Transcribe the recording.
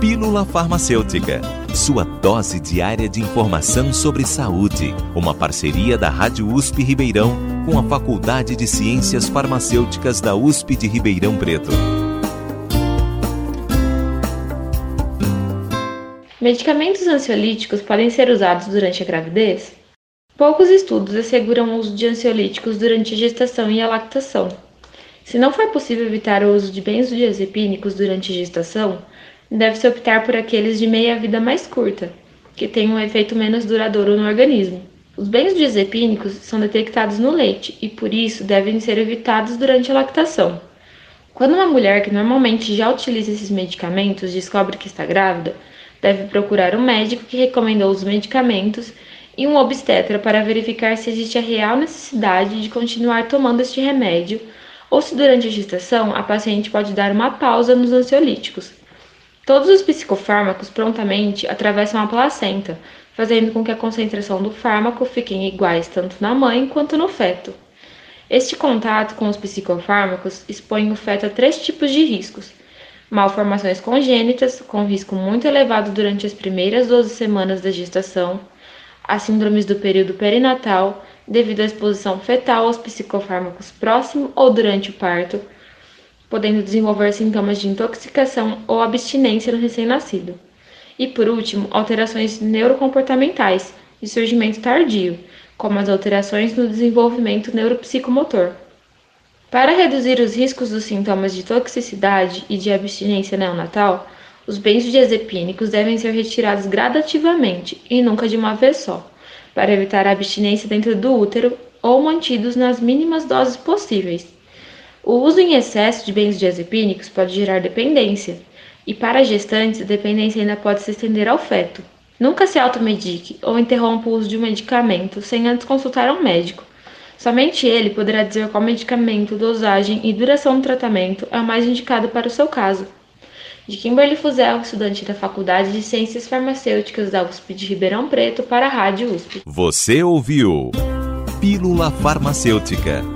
Pílula Farmacêutica, sua dose diária de informação sobre saúde. Uma parceria da Rádio USP Ribeirão com a Faculdade de Ciências Farmacêuticas da USP de Ribeirão Preto. Medicamentos ansiolíticos podem ser usados durante a gravidez? Poucos estudos asseguram o uso de ansiolíticos durante a gestação e a lactação. Se não for possível evitar o uso de benzodiazepínicos durante a gestação, deve-se optar por aqueles de meia-vida mais curta, que têm um efeito menos duradouro no organismo. Os benzodiazepínicos são detectados no leite e, por isso, devem ser evitados durante a lactação. Quando uma mulher que normalmente já utiliza esses medicamentos descobre que está grávida, deve procurar um médico que recomendou os medicamentos e um obstetra para verificar se existe a real necessidade de continuar tomando este remédio ou se durante a gestação a paciente pode dar uma pausa nos ansiolíticos. Todos os psicofármacos prontamente atravessam a placenta, fazendo com que a concentração do fármaco fiquem iguais tanto na mãe quanto no feto. Este contato com os psicofármacos expõe o feto a três tipos de riscos: malformações congênitas, com risco muito elevado durante as primeiras 12 semanas da gestação, as síndromes do período perinatal, devido à exposição fetal aos psicofármacos próximo ou durante o parto podendo desenvolver sintomas de intoxicação ou abstinência no recém-nascido. E por último, alterações neurocomportamentais de surgimento tardio, como as alterações no desenvolvimento neuropsicomotor. Para reduzir os riscos dos sintomas de toxicidade e de abstinência neonatal, os benzodiazepínicos devem ser retirados gradativamente e nunca de uma vez só, para evitar a abstinência dentro do útero ou mantidos nas mínimas doses possíveis. O uso em excesso de benzodiazepínicos pode gerar dependência, e para gestantes, a dependência ainda pode se estender ao feto. Nunca se automedique ou interrompa o uso de um medicamento sem antes consultar um médico. Somente ele poderá dizer qual medicamento, dosagem e duração do tratamento é o mais indicado para o seu caso. De Kimberly Fuzel, estudante da Faculdade de Ciências Farmacêuticas da USP de Ribeirão Preto, para a Rádio USP. Você ouviu Pílula Farmacêutica